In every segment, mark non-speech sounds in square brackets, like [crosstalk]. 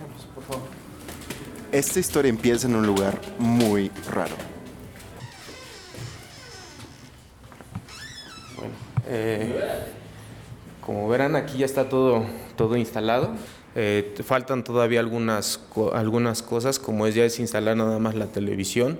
Pasemos, por favor. Esta historia empieza en un lugar muy raro. Bueno, eh, como verán, aquí ya está todo, todo instalado. Eh, faltan todavía algunas, co- algunas cosas, como es ya es instalar nada más la televisión,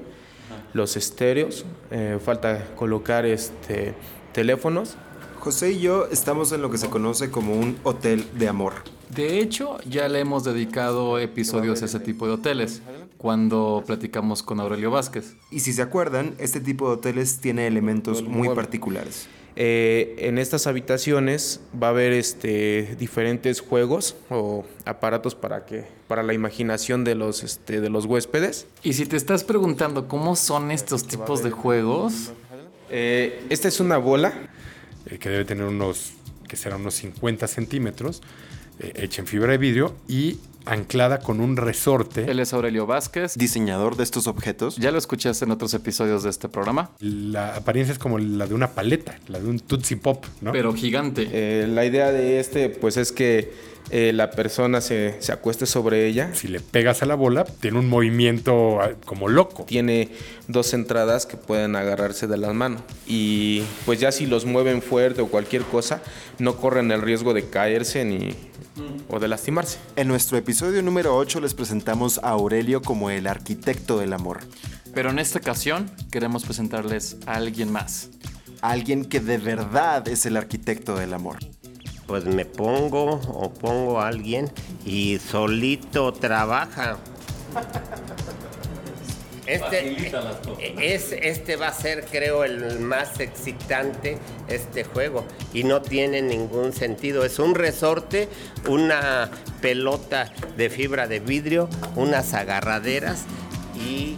los estéreos, eh, falta colocar este, teléfonos. José y yo estamos en lo que se conoce como un hotel de amor. De hecho, ya le hemos dedicado episodios a ese tipo de hoteles, cuando platicamos con Aurelio Vázquez. Y si se acuerdan, este tipo de hoteles tiene elementos muy particulares. Eh, en estas habitaciones va a haber este, diferentes juegos o aparatos para, que, para la imaginación de los, este, de los huéspedes. Y si te estás preguntando cómo son estos tipos de juegos, Eh, esta es una bola eh, que debe tener unos, que serán unos 50 centímetros, eh, hecha en fibra de vidrio y anclada con un resorte. él es Aurelio Vázquez. Diseñador de estos objetos. Ya lo escuchaste en otros episodios de este programa, La apariencia es como la de una paleta, la de un Tootsie Pop, ¿no? pero gigante. Eh, la idea de este pues es que eh, la persona se, se acueste sobre ella. si le pegas a la bola, tiene un movimiento ah, como loco. Tiene dos entradas que pueden agarrarse de las manos. Y pues ya si los mueven fuerte o cualquier cosa, no corren el riesgo de caerse ni o de lastimarse. En nuestro episodio número 8 les presentamos a Aurelio como el arquitecto del amor. Pero en esta ocasión queremos presentarles a alguien más. Alguien que de verdad es el arquitecto del amor. Pues me pongo o pongo a alguien y solito trabaja. Este, es, este va a ser, creo, el más excitante, este juego. Y no tiene ningún sentido. Es un resorte, una pelota de fibra de vidrio, unas agarraderas y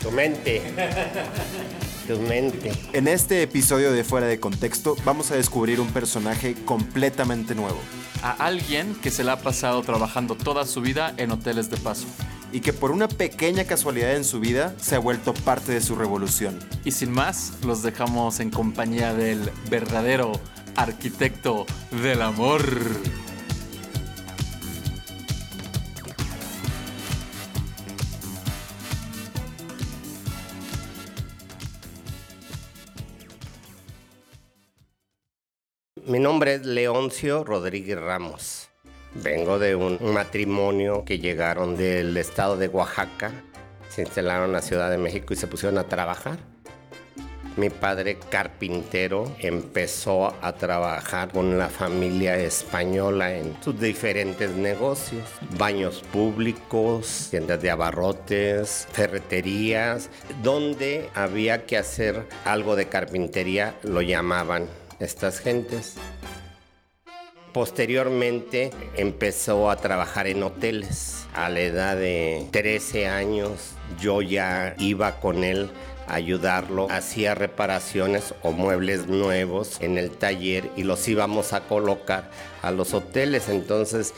tu mente. [laughs] Tu mente. En este episodio de Fuera de Contexto vamos a descubrir un personaje completamente nuevo A alguien que se la ha pasado trabajando toda su vida en hoteles de paso. y que por una pequeña casualidad en su vida se ha vuelto parte de su revolución. Y sin más, los dejamos en compañía del verdadero arquitecto del amor. Mi nombre es Leoncio Rodríguez Ramos. Vengo de un matrimonio que llegaron del estado de Oaxaca, se instalaron en la Ciudad de México y se pusieron a trabajar. Mi padre carpintero empezó a trabajar con la familia española en sus diferentes negocios, baños públicos, tiendas de abarrotes, ferreterías, donde había que hacer algo de carpintería, lo llamaban estas gentes. Posteriormente empezó a trabajar en hoteles. A la edad de 13 años yo ya iba con él a ayudarlo. Hacía reparaciones o muebles nuevos en el taller y los íbamos a colocar a los hoteles. Entonces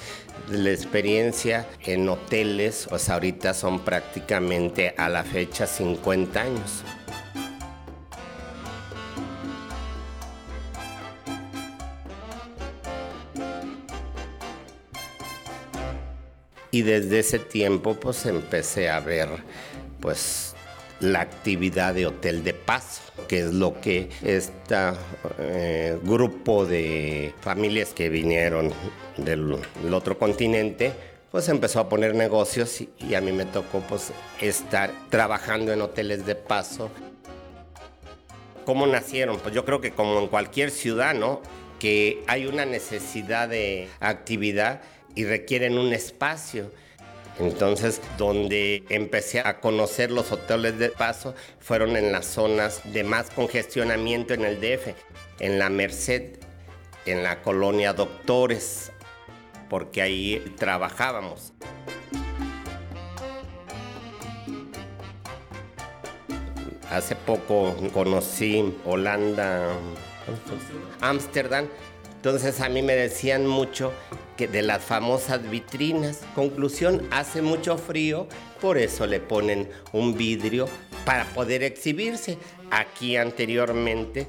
la experiencia en hoteles, pues ahorita son prácticamente a la fecha 50 años. Y desde ese tiempo pues empecé a ver pues la actividad de Hotel de Paso, que es lo que este grupo de familias que vinieron del, otro continente pues empezó a poner negocios y, y a mí me tocó pues estar trabajando en hoteles de paso. ¿Cómo nacieron? Pues yo creo que como en cualquier ciudad, ¿no? Que hay una necesidad de actividad y requieren un espacio. Entonces, donde empecé a conocer los hoteles de paso fueron en las zonas de más congestionamiento en el DF, en la Merced, en la colonia Doctores, porque ahí trabajábamos. Hace poco conocí Holanda, Ámsterdam. Entonces a mí me decían mucho que de las famosas vitrinas. Conclusión, hace mucho frío, por eso le ponen un vidrio para poder exhibirse. Aquí anteriormente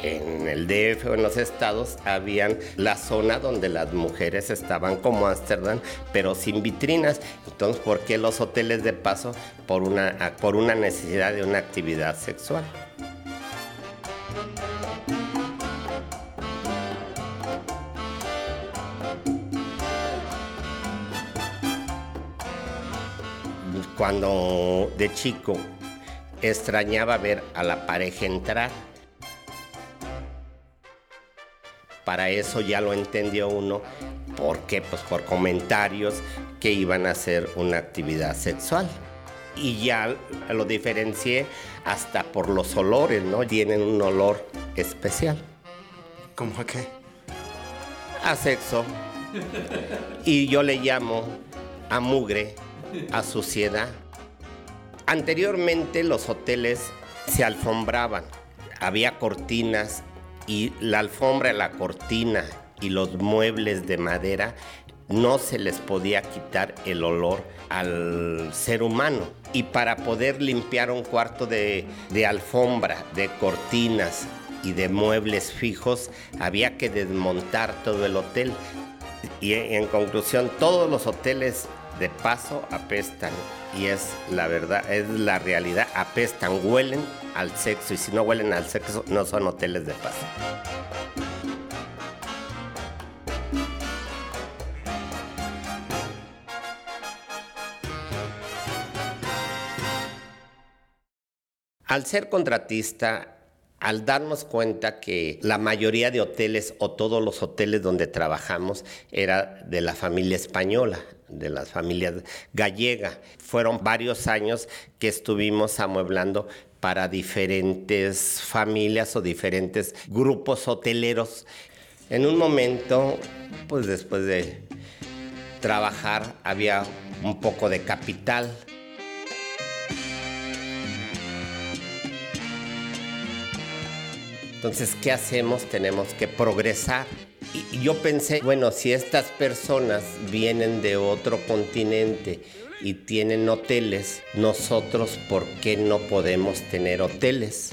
en el DF o en los estados habían la zona donde las mujeres estaban como Ámsterdam, pero sin vitrinas. Entonces, ¿por qué los hoteles de paso? Por una, por una necesidad de una actividad sexual. Cuando de chico extrañaba ver a la pareja entrar, para eso ya lo entendió uno. ¿Por qué? Pues por comentarios que iban a ser una actividad sexual. Y ya lo diferencié hasta por los olores, ¿no? Tienen un olor especial. ¿Cómo a qué? A sexo. Y yo le llamo a mugre, a suciedad. Anteriormente los hoteles se alfombraban. Había cortinas y la alfombra, la cortina y los muebles de madera no se les podía quitar el olor al ser humano. Y para poder limpiar un cuarto de, de, alfombra, de cortinas y de muebles fijos, había que desmontar todo el hotel. Y en conclusión, todos los hoteles de paso apestan. Y es la verdad, es la realidad, apestan, huelen al sexo. Y si no huelen al sexo, no son hoteles de paso. Al ser contratista, al darnos cuenta que la mayoría de hoteles o todos los hoteles donde trabajamos era de la familia española, de las familias gallega. Fueron varios años que estuvimos amueblando para diferentes familias o diferentes grupos hoteleros. En un momento, pues después de trabajar, había un poco de capital Entonces, ¿qué hacemos? Tenemos que progresar. Y yo pensé, bueno, si estas personas vienen de otro continente y tienen hoteles, nosotros, ¿por qué no podemos tener hoteles?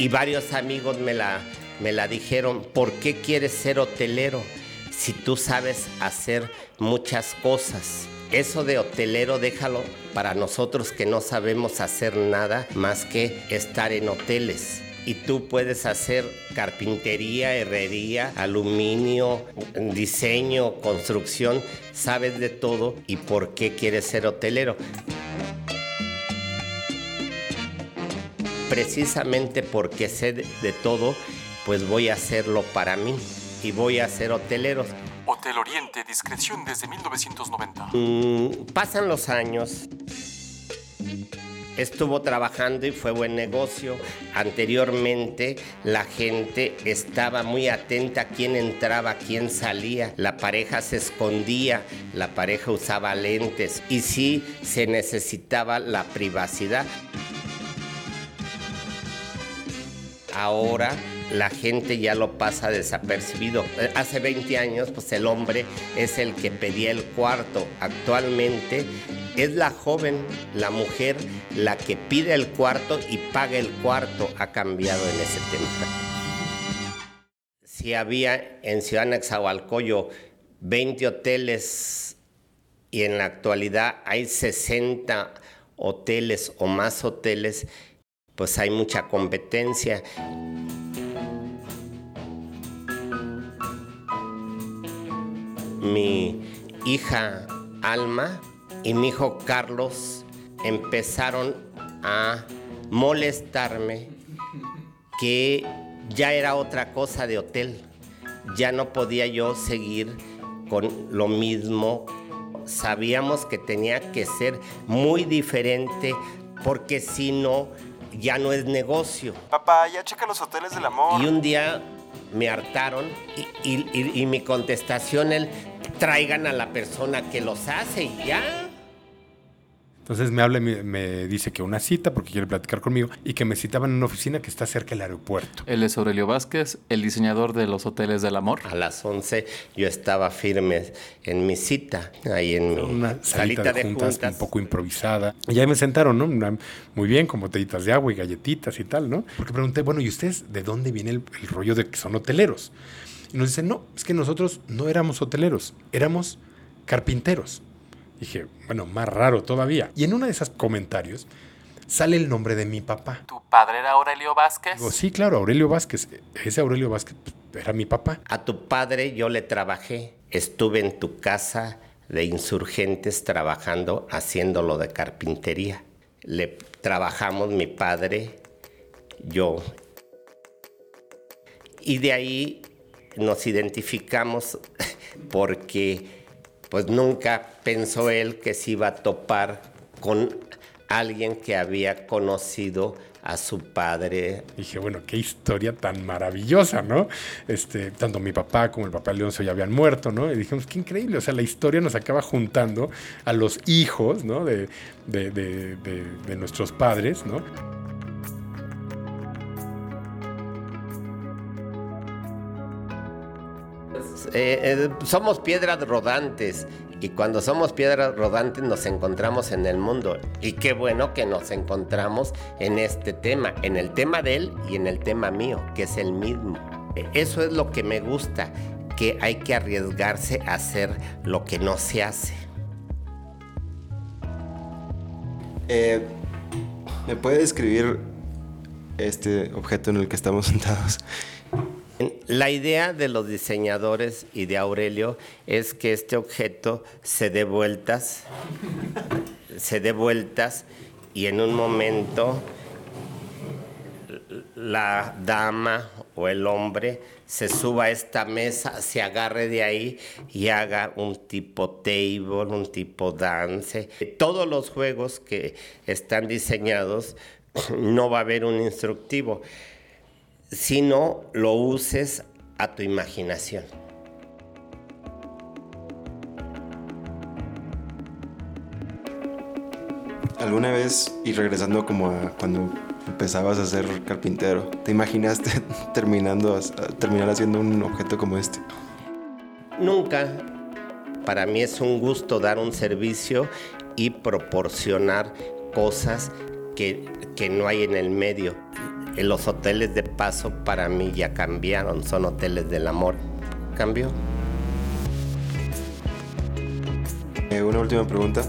Y varios amigos me la, me la dijeron, ¿por qué quieres ser hotelero si tú sabes hacer muchas cosas? Eso de hotelero déjalo para nosotros que no sabemos hacer nada más que estar en hoteles. Y tú puedes hacer carpintería, herrería, aluminio, diseño, construcción, sabes de todo y por qué quieres ser hotelero. Precisamente porque sé de todo, pues voy a hacerlo para mí y voy a ser hotelero. Hotel Oriente, discreción desde 1990. Mm, pasan los años. Estuvo trabajando y fue buen negocio. Anteriormente la gente estaba muy atenta a quién entraba, quién salía. La pareja se escondía, la pareja usaba lentes y sí se necesitaba la privacidad. Ahora la gente ya lo pasa desapercibido. Hace 20 años, pues el hombre es el que pedía el cuarto. Actualmente es la joven, la mujer, la que pide el cuarto y paga el cuarto. Ha cambiado en ese tema. Si había en Ciudad Nexahualcoyo 20 hoteles y en la actualidad hay 60 hoteles o más hoteles, pues hay mucha competencia. mi hija Alma y mi hijo Carlos empezaron a molestarme que ya era otra cosa de hotel. Ya no podía yo seguir con lo mismo. Sabíamos que tenía que ser muy diferente porque si no, ya no es negocio. Papá, ya checa los hoteles del amor. Y un día me hartaron y, mi contestación, él, traigan a la persona que los hace y ya. Entonces me habla y me, me dice que una cita porque quiere platicar conmigo y que me citaban en una oficina que está cerca del aeropuerto. Él es Aurelio Vázquez, el diseñador de los hoteles del amor. A las 11 yo estaba firme en mi cita, ahí en mi Una salita de juntas, un poco improvisada. Y ahí me sentaron, ¿no? Una- muy bien, con botellitas de agua y galletitas y tal, ¿no? Porque pregunté, bueno, ¿y ustedes de dónde viene el, el rollo de que son hoteleros? Y nos dicen, no, es que nosotros no éramos hoteleros, éramos carpinteros. Dije, bueno, más raro todavía. Y en uno de esos comentarios sale el nombre de mi papá. ¿Tu padre era Aurelio Vázquez? Digo, sí, claro, Aurelio Vázquez. Ese Aurelio Vázquez pues, era mi papá. A tu padre yo le trabajé. Estuve en tu casa de insurgentes trabajando haciéndolo de carpintería. Le trabajamos mi padre, yo. Y de ahí nos identificamos [laughs] porque pues nunca pensó él que se iba a topar con alguien que había conocido a su padre Dije, bueno, qué historia tan maravillosa, ¿no? Este, tanto mi papá como el papá de Leoncio ya habían muerto, ¿no? Y dijimos, qué increíble, o sea, la historia nos acaba juntando a los hijos, ¿no? De, de- de- de- de nuestros padres, ¿no? Eh, eh, somos piedras rodantes y cuando somos piedras rodantes nos encontramos en el mundo. Y qué bueno que nos encontramos en este tema, en el tema de él y en el tema mío, que es el mismo. Eh, Eso es lo que me gusta, que hay que arriesgarse a hacer lo que no se hace. Eh, ¿Me puede describir este objeto en el que estamos [laughs] sentados? La idea de los diseñadores y de Aurelio es que este objeto se dé vueltas, se dé vueltas y en un momento la dama o el hombre se suba a esta mesa, se agarre de ahí y haga un tipo table, un tipo dance. Todos los juegos que están diseñados no va a haber un instructivo sino lo uses a tu imaginación. ¿Alguna vez, y regresando como a cuando empezabas a ser carpintero, te imaginaste [laughs] terminando, terminar haciendo un objeto como este? Nunca. Para mí es un gusto dar un servicio y proporcionar cosas que, que no hay en el medio. En los hoteles de paso para mí ya cambiaron, son hoteles del amor. ¿Cambió? Eh, una última pregunta.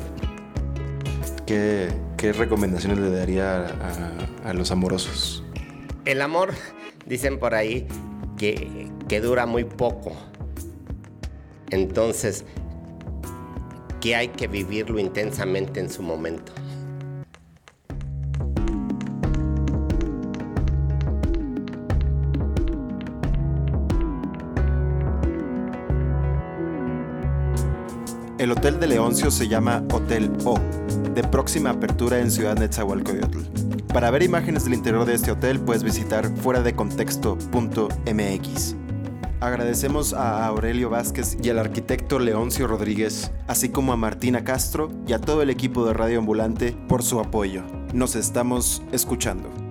¿Qué, qué recomendaciones le daría a, a los amorosos? El amor, dicen por ahí, que, que dura muy poco. Entonces, que hay que vivirlo intensamente en su momento. El Hotel de Leoncio se llama Hotel O, de próxima apertura en Ciudad Netzahualcoyotl. Para ver imágenes del interior de este hotel puedes visitar fuera de contexto.mx. Agradecemos a Aurelio Vázquez y al arquitecto Leoncio Rodríguez, así como a Martina Castro y a todo el equipo de Radio Ambulante por su apoyo. Nos estamos escuchando.